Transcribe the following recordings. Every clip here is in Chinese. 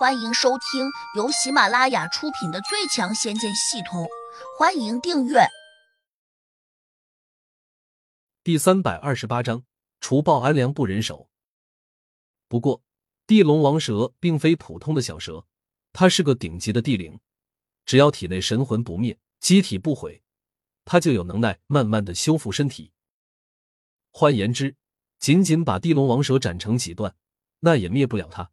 欢迎收听由喜马拉雅出品的《最强仙剑系统》，欢迎订阅。第三百二十八章，除暴安良不忍手。不过，地龙王蛇并非普通的小蛇，它是个顶级的地灵，只要体内神魂不灭，机体不毁，它就有能耐慢慢的修复身体。换言之，仅仅把地龙王蛇斩成几段，那也灭不了它。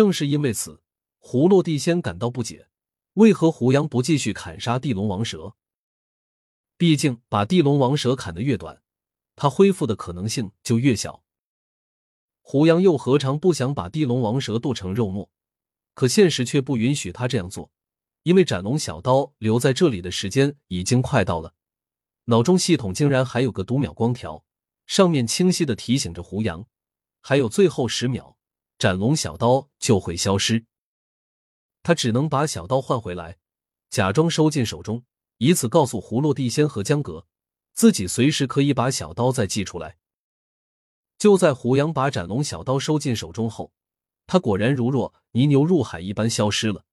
正是因为此，胡落地仙感到不解：为何胡杨不继续砍杀地龙王蛇？毕竟，把地龙王蛇砍得越短，他恢复的可能性就越小。胡杨又何尝不想把地龙王蛇剁成肉末？可现实却不允许他这样做，因为斩龙小刀留在这里的时间已经快到了。脑中系统竟然还有个读秒光条，上面清晰的提醒着胡杨，还有最后十秒。斩龙小刀就会消失，他只能把小刀换回来，假装收进手中，以此告诉葫芦地仙和江阁，自己随时可以把小刀再寄出来。就在胡杨把斩龙小刀收进手中后，他果然如若泥牛入海一般消失了。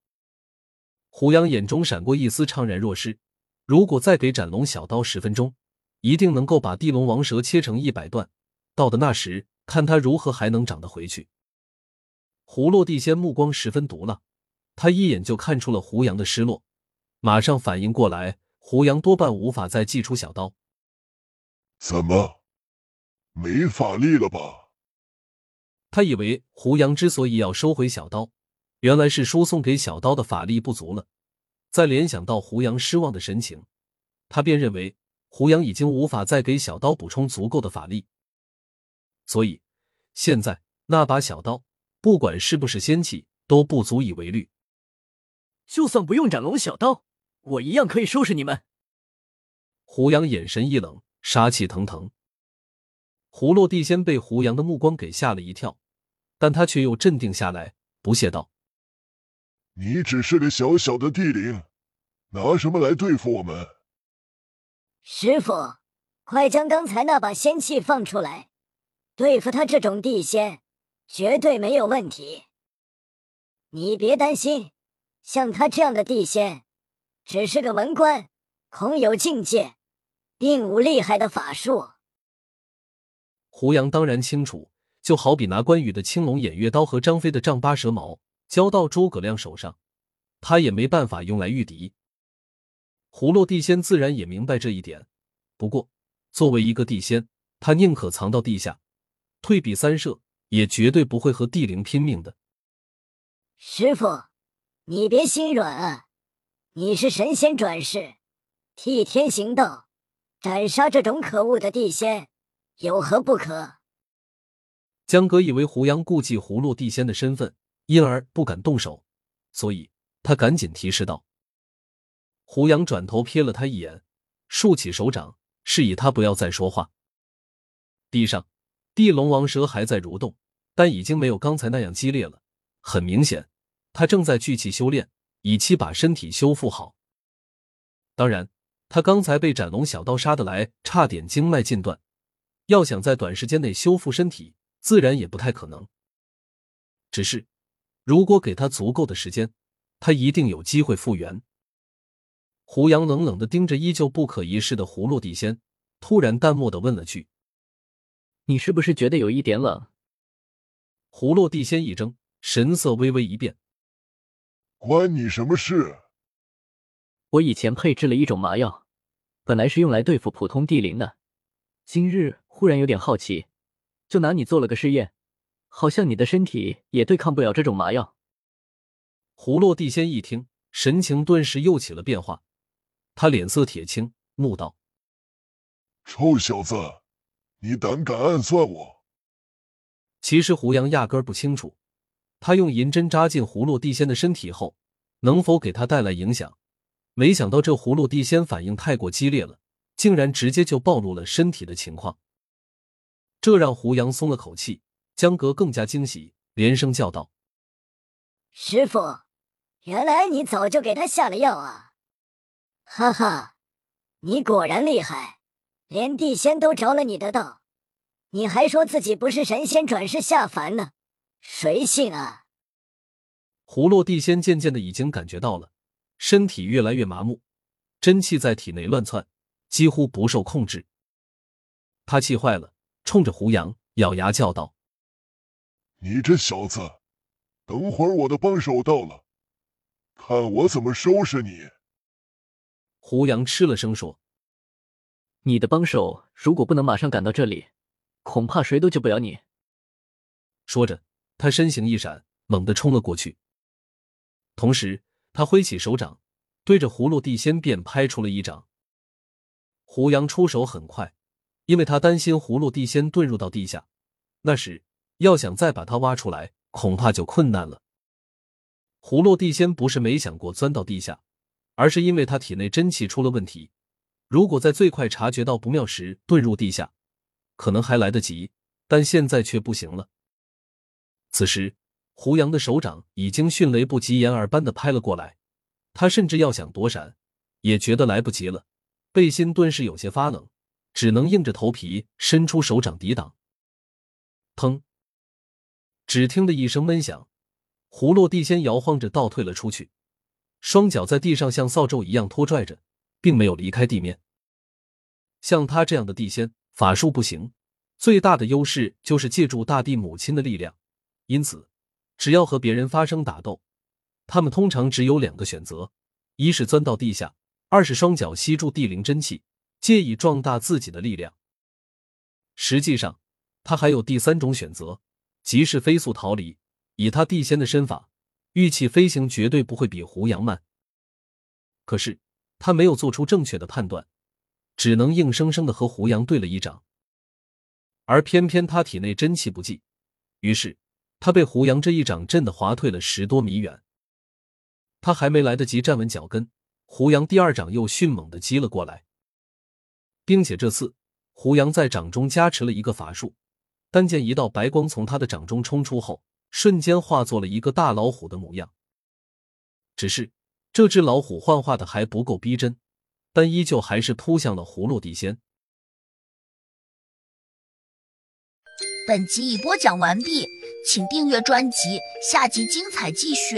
胡杨眼中闪过一丝怅然若失，如果再给斩龙小刀十分钟，一定能够把地龙王蛇切成一百段。到的那时，看他如何还能长得回去。胡落地仙目光十分毒辣，他一眼就看出了胡杨的失落，马上反应过来，胡杨多半无法再祭出小刀。怎么，没法力了吧？他以为胡杨之所以要收回小刀，原来是输送给小刀的法力不足了。再联想到胡杨失望的神情，他便认为胡杨已经无法再给小刀补充足够的法力，所以现在那把小刀。不管是不是仙器，都不足以为虑。就算不用斩龙小刀，我一样可以收拾你们。胡杨眼神一冷，杀气腾腾。胡落地仙被胡杨的目光给吓了一跳，但他却又镇定下来，不屑道：“你只是个小小的地灵，拿什么来对付我们？”师傅，快将刚才那把仙器放出来，对付他这种地仙。绝对没有问题，你别担心。像他这样的地仙，只是个文官，恐有境界，并无厉害的法术。胡杨当然清楚，就好比拿关羽的青龙偃月刀和张飞的丈八蛇矛交到诸葛亮手上，他也没办法用来御敌。胡落地仙自然也明白这一点，不过作为一个地仙，他宁可藏到地下，退避三舍。也绝对不会和帝灵拼命的，师傅，你别心软啊！你是神仙转世，替天行道，斩杀这种可恶的地仙，有何不可？江哥以为胡杨顾忌葫芦地仙的身份，因而不敢动手，所以他赶紧提示道。胡杨转头瞥了他一眼，竖起手掌，示意他不要再说话。地上。地龙王蛇还在蠕动，但已经没有刚才那样激烈了。很明显，他正在聚气修炼，以期把身体修复好。当然，他刚才被斩龙小刀杀的来，差点经脉尽断，要想在短时间内修复身体，自然也不太可能。只是，如果给他足够的时间，他一定有机会复原。胡杨冷冷的盯着依旧不可一世的葫芦地仙，突然淡漠的问了句。你是不是觉得有一点冷？葫芦地仙一怔，神色微微一变。关你什么事？我以前配置了一种麻药，本来是用来对付普通地灵的。今日忽然有点好奇，就拿你做了个试验，好像你的身体也对抗不了这种麻药。葫芦地仙一听，神情顿时又起了变化，他脸色铁青，怒道：“臭小子！”你胆敢暗算我？其实胡杨压根儿不清楚，他用银针扎进葫芦地仙的身体后，能否给他带来影响。没想到这葫芦地仙反应太过激烈了，竟然直接就暴露了身体的情况。这让胡杨松了口气，江格更加惊喜，连声叫道：“师傅，原来你早就给他下了药啊！哈哈，你果然厉害。”连地仙都着了你的道，你还说自己不是神仙转世下凡呢？谁信啊？胡落地仙渐渐的已经感觉到了，身体越来越麻木，真气在体内乱窜，几乎不受控制。他气坏了，冲着胡杨咬牙叫道：“你这小子，等会儿我的帮手到了，看我怎么收拾你！”胡杨吃了声说：“你的帮手如果不能马上赶到这里，恐怕谁都救不了你。”说着，他身形一闪，猛地冲了过去。同时，他挥起手掌，对着葫芦地仙便拍出了一掌。胡杨出手很快，因为他担心葫芦地仙遁入到地下，那时要想再把他挖出来，恐怕就困难了。葫芦地仙不是没想过钻到地下，而是因为他体内真气出了问题。如果在最快察觉到不妙时遁入地下，可能还来得及，但现在却不行了。此时。胡杨的手掌已经迅雷不及掩耳般的拍了过来，他甚至要想躲闪，也觉得来不及了，背心顿时有些发冷，只能硬着头皮伸出手掌抵挡。砰！只听得一声闷响，胡落地仙摇晃着倒退了出去，双脚在地上像扫帚一样拖拽着，并没有离开地面。像他这样的地仙，法术不行，最大的优势就是借助大地母亲的力量，因此。只要和别人发生打斗，他们通常只有两个选择：一是钻到地下，二是双脚吸住地灵真气，借以壮大自己的力量。实际上，他还有第三种选择，即是飞速逃离。以他地仙的身法，玉器飞行绝对不会比胡杨慢。可是他没有做出正确的判断，只能硬生生的和胡杨对了一掌，而偏偏他体内真气不济，于是。他被胡杨这一掌震得滑退了十多米远，他还没来得及站稳脚跟，胡杨第二掌又迅猛的击了过来，并且这次胡杨在掌中加持了一个法术，但见一道白光从他的掌中冲出后，瞬间化作了一个大老虎的模样。只是这只老虎幻化的还不够逼真，但依旧还是扑向了葫芦地仙。本集已播讲完毕。请订阅专辑，下集精彩继续。